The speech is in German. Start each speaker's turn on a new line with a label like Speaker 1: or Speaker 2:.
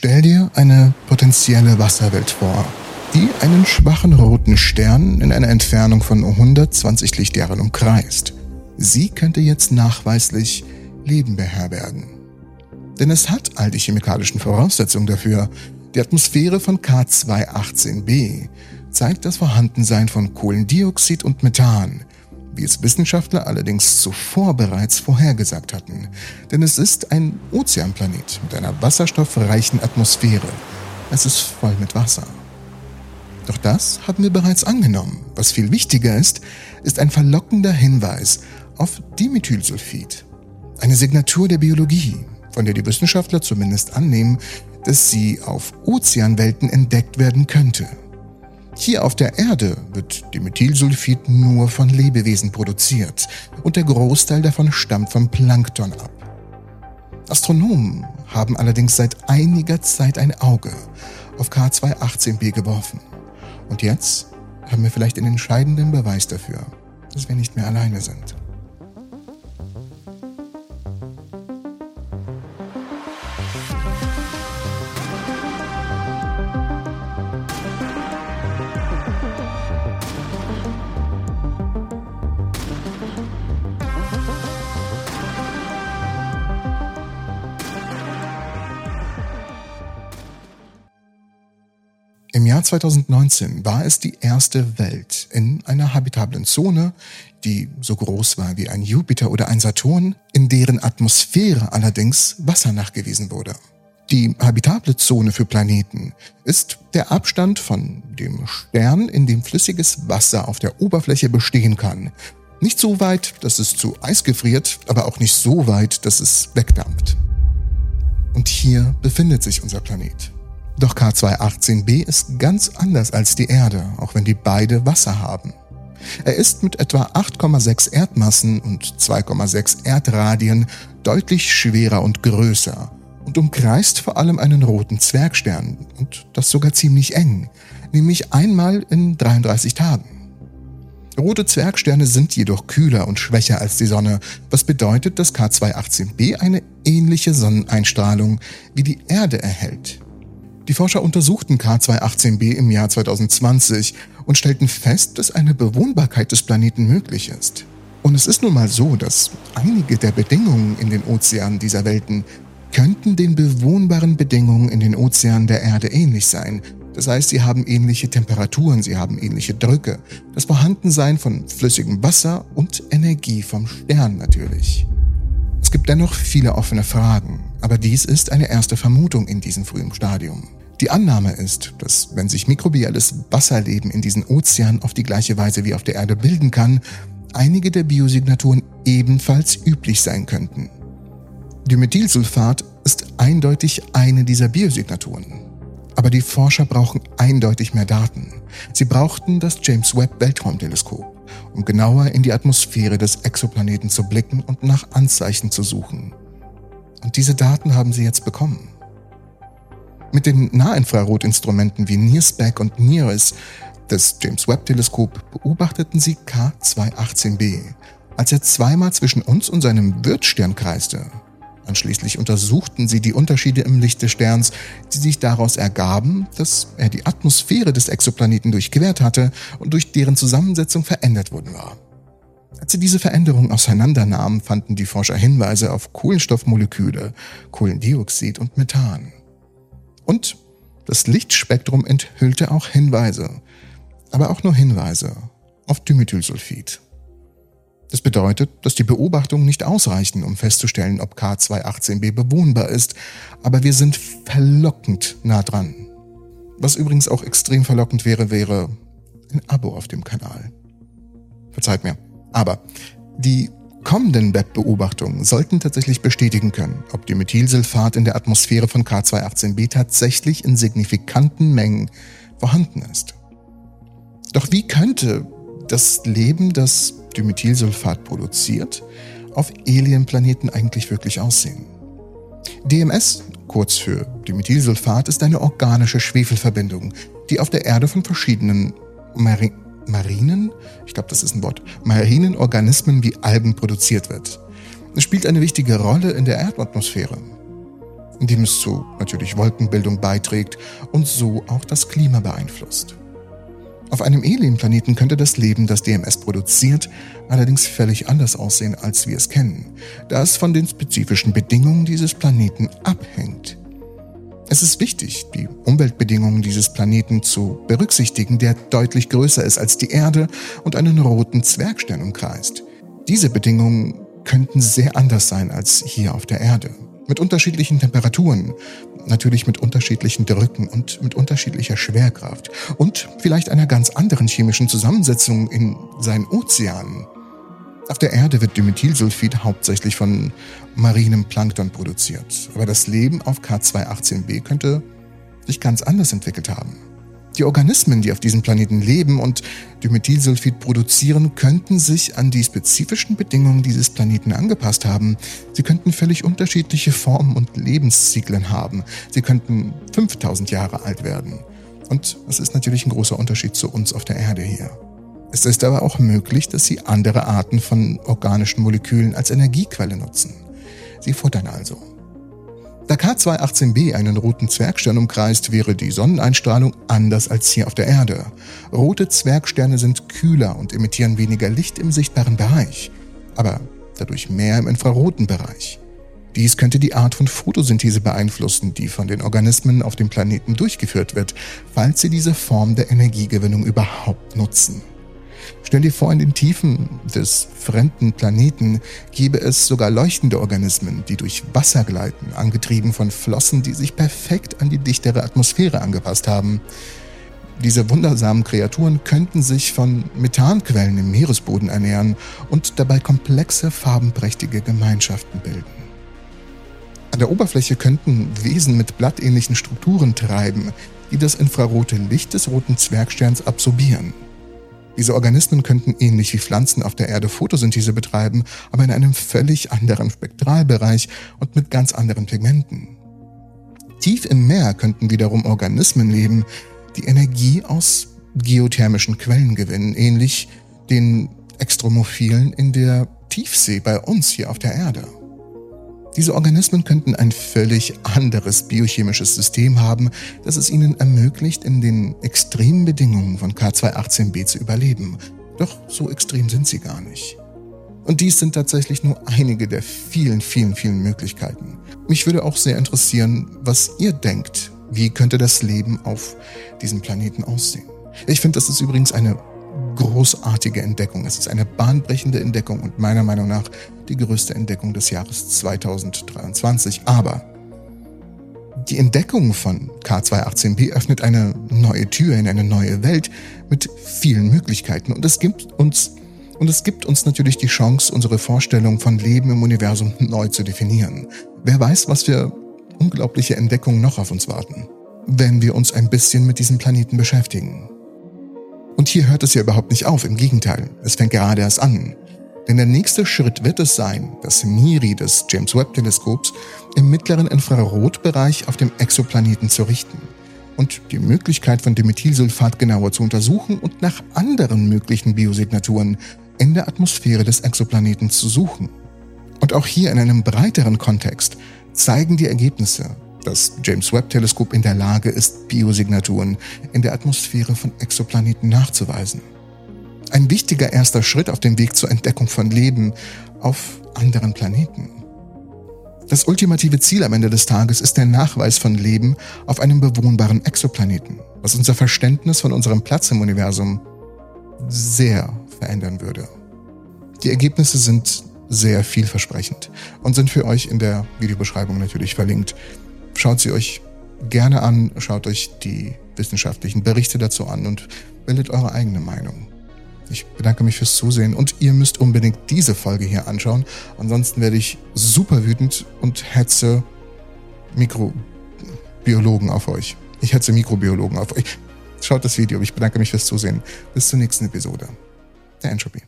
Speaker 1: Stell dir eine potenzielle Wasserwelt vor, die einen schwachen roten Stern in einer Entfernung von 120 Lichtjahren umkreist. Sie könnte jetzt nachweislich Leben beherbergen. Denn es hat all die chemikalischen Voraussetzungen dafür. Die Atmosphäre von K218b zeigt das Vorhandensein von Kohlendioxid und Methan, wie es Wissenschaftler allerdings zuvor bereits vorhergesagt hatten. Denn es ist ein Ozeanplanet mit einer wasserstoffreichen Atmosphäre. Es ist voll mit Wasser. Doch das haben wir bereits angenommen. Was viel wichtiger ist, ist ein verlockender Hinweis auf Dimethylsulfid. Eine Signatur der Biologie, von der die Wissenschaftler zumindest annehmen, dass sie auf Ozeanwelten entdeckt werden könnte. Hier auf der Erde wird Dimethylsulfid nur von Lebewesen produziert und der Großteil davon stammt vom Plankton ab. Astronomen haben allerdings seit einiger Zeit ein Auge auf K218b geworfen. Und jetzt haben wir vielleicht den entscheidenden Beweis dafür, dass wir nicht mehr alleine sind. Im Jahr 2019 war es die erste Welt in einer habitablen Zone, die so groß war wie ein Jupiter oder ein Saturn, in deren Atmosphäre allerdings Wasser nachgewiesen wurde. Die habitable Zone für Planeten ist der Abstand von dem Stern, in dem flüssiges Wasser auf der Oberfläche bestehen kann. Nicht so weit, dass es zu Eis gefriert, aber auch nicht so weit, dass es wegdampft. Und hier befindet sich unser Planet. Doch K218b ist ganz anders als die Erde, auch wenn die beide Wasser haben. Er ist mit etwa 8,6 Erdmassen und 2,6 Erdradien deutlich schwerer und größer und umkreist vor allem einen roten Zwergstern und das sogar ziemlich eng, nämlich einmal in 33 Tagen. Rote Zwergsterne sind jedoch kühler und schwächer als die Sonne, was bedeutet, dass K218b eine ähnliche Sonneneinstrahlung wie die Erde erhält. Die Forscher untersuchten K218b im Jahr 2020 und stellten fest, dass eine Bewohnbarkeit des Planeten möglich ist. Und es ist nun mal so, dass einige der Bedingungen in den Ozeanen dieser Welten könnten den bewohnbaren Bedingungen in den Ozeanen der Erde ähnlich sein. Das heißt, sie haben ähnliche Temperaturen, sie haben ähnliche Drücke, das Vorhandensein von flüssigem Wasser und Energie vom Stern natürlich. Es gibt dennoch viele offene Fragen, aber dies ist eine erste Vermutung in diesem frühen Stadium. Die Annahme ist, dass wenn sich mikrobielles Wasserleben in diesen Ozeanen auf die gleiche Weise wie auf der Erde bilden kann, einige der Biosignaturen ebenfalls üblich sein könnten. Dimethylsulfat ist eindeutig eine dieser Biosignaturen. Aber die Forscher brauchen eindeutig mehr Daten. Sie brauchten das James Webb Weltraumteleskop, um genauer in die Atmosphäre des Exoplaneten zu blicken und nach Anzeichen zu suchen. Und diese Daten haben sie jetzt bekommen. Mit den Nahinfrarotinstrumenten wie NIRSPEC und NIRIS des James Webb Teleskop beobachteten sie K218b, als er zweimal zwischen uns und seinem Wirtsstern kreiste. Anschließend untersuchten sie die Unterschiede im Licht des Sterns, die sich daraus ergaben, dass er die Atmosphäre des Exoplaneten durchquert hatte und durch deren Zusammensetzung verändert worden war. Als sie diese Veränderung auseinandernahmen, fanden die Forscher Hinweise auf Kohlenstoffmoleküle, Kohlendioxid und Methan. Und das Lichtspektrum enthüllte auch Hinweise, aber auch nur Hinweise auf Dimethylsulfid. Das bedeutet, dass die Beobachtungen nicht ausreichen, um festzustellen, ob K218b bewohnbar ist, aber wir sind verlockend nah dran. Was übrigens auch extrem verlockend wäre, wäre ein Abo auf dem Kanal. Verzeiht mir. Aber die kommenden Webbeobachtungen sollten tatsächlich bestätigen können, ob die Methylsulfat in der Atmosphäre von K218b tatsächlich in signifikanten Mengen vorhanden ist. Doch wie könnte das Leben, das Dimethylsulfat produziert, auf Alienplaneten eigentlich wirklich aussehen? DMS, kurz für Dimethylsulfat, ist eine organische Schwefelverbindung, die auf der Erde von verschiedenen Mari marinen, ich glaube, das ist ein Wort, marinen Organismen wie Algen produziert wird. Es spielt eine wichtige Rolle in der Erdatmosphäre. indem es zu natürlich Wolkenbildung beiträgt und so auch das Klima beeinflusst. Auf einem Alien-Planeten könnte das Leben, das DMS produziert, allerdings völlig anders aussehen, als wir es kennen, da es von den spezifischen Bedingungen dieses Planeten abhängt. Es ist wichtig, die Umweltbedingungen dieses Planeten zu berücksichtigen, der deutlich größer ist als die Erde und einen roten Zwergstern umkreist. Diese Bedingungen könnten sehr anders sein als hier auf der Erde. Mit unterschiedlichen Temperaturen, natürlich mit unterschiedlichen Drücken und mit unterschiedlicher Schwerkraft und vielleicht einer ganz anderen chemischen Zusammensetzung in seinen Ozeanen. Auf der Erde wird Dimethylsulfid hauptsächlich von marinem Plankton produziert, aber das Leben auf K218b könnte sich ganz anders entwickelt haben. Die Organismen, die auf diesem Planeten leben und Dimethylsulfid produzieren, könnten sich an die spezifischen Bedingungen dieses Planeten angepasst haben. Sie könnten völlig unterschiedliche Formen und Lebenszyklen haben. Sie könnten 5000 Jahre alt werden. Und das ist natürlich ein großer Unterschied zu uns auf der Erde hier. Es ist aber auch möglich, dass sie andere Arten von organischen Molekülen als Energiequelle nutzen. Sie futtern also. Da K218b einen roten Zwergstern umkreist, wäre die Sonneneinstrahlung anders als hier auf der Erde. Rote Zwergsterne sind kühler und emittieren weniger Licht im sichtbaren Bereich, aber dadurch mehr im infraroten Bereich. Dies könnte die Art von Photosynthese beeinflussen, die von den Organismen auf dem Planeten durchgeführt wird, falls sie diese Form der Energiegewinnung überhaupt nutzen. Stell dir vor, in den Tiefen des fremden Planeten gäbe es sogar leuchtende Organismen, die durch Wasser gleiten, angetrieben von Flossen, die sich perfekt an die dichtere Atmosphäre angepasst haben. Diese wundersamen Kreaturen könnten sich von Methanquellen im Meeresboden ernähren und dabei komplexe, farbenprächtige Gemeinschaften bilden. An der Oberfläche könnten Wesen mit blattähnlichen Strukturen treiben, die das infrarote Licht des roten Zwergsterns absorbieren. Diese Organismen könnten ähnlich wie Pflanzen auf der Erde Photosynthese betreiben, aber in einem völlig anderen Spektralbereich und mit ganz anderen Pigmenten. Tief im Meer könnten wiederum Organismen leben, die Energie aus geothermischen Quellen gewinnen, ähnlich den Extromophilen in der Tiefsee bei uns hier auf der Erde. Diese Organismen könnten ein völlig anderes biochemisches System haben, das es ihnen ermöglicht, in den extremen Bedingungen von K218b zu überleben. Doch so extrem sind sie gar nicht. Und dies sind tatsächlich nur einige der vielen, vielen, vielen Möglichkeiten. Mich würde auch sehr interessieren, was ihr denkt. Wie könnte das Leben auf diesem Planeten aussehen? Ich finde, das ist übrigens eine großartige Entdeckung. Es ist eine bahnbrechende Entdeckung und meiner Meinung nach die größte Entdeckung des Jahres 2023. Aber die Entdeckung von K218b öffnet eine neue Tür in eine neue Welt mit vielen Möglichkeiten und es gibt uns und es gibt uns natürlich die Chance, unsere Vorstellung von Leben im Universum neu zu definieren. Wer weiß, was für unglaubliche Entdeckungen noch auf uns warten, wenn wir uns ein bisschen mit diesem Planeten beschäftigen. Und hier hört es ja überhaupt nicht auf, im Gegenteil, es fängt gerade erst an. Denn der nächste Schritt wird es sein, das MIRI des James Webb Teleskops im mittleren Infrarotbereich auf dem Exoplaneten zu richten und die Möglichkeit von Dimethylsulfat genauer zu untersuchen und nach anderen möglichen Biosignaturen in der Atmosphäre des Exoplaneten zu suchen. Und auch hier in einem breiteren Kontext zeigen die Ergebnisse, das James Webb-Teleskop in der Lage ist, Biosignaturen in der Atmosphäre von Exoplaneten nachzuweisen. Ein wichtiger erster Schritt auf dem Weg zur Entdeckung von Leben auf anderen Planeten. Das ultimative Ziel am Ende des Tages ist der Nachweis von Leben auf einem bewohnbaren Exoplaneten, was unser Verständnis von unserem Platz im Universum sehr verändern würde. Die Ergebnisse sind sehr vielversprechend und sind für euch in der Videobeschreibung natürlich verlinkt. Schaut sie euch gerne an, schaut euch die wissenschaftlichen Berichte dazu an und bildet eure eigene Meinung. Ich bedanke mich fürs Zusehen und ihr müsst unbedingt diese Folge hier anschauen. Ansonsten werde ich super wütend und hetze Mikrobiologen auf euch. Ich hetze Mikrobiologen auf euch. Schaut das Video. Ich bedanke mich fürs Zusehen. Bis zur nächsten Episode. Der Entropy.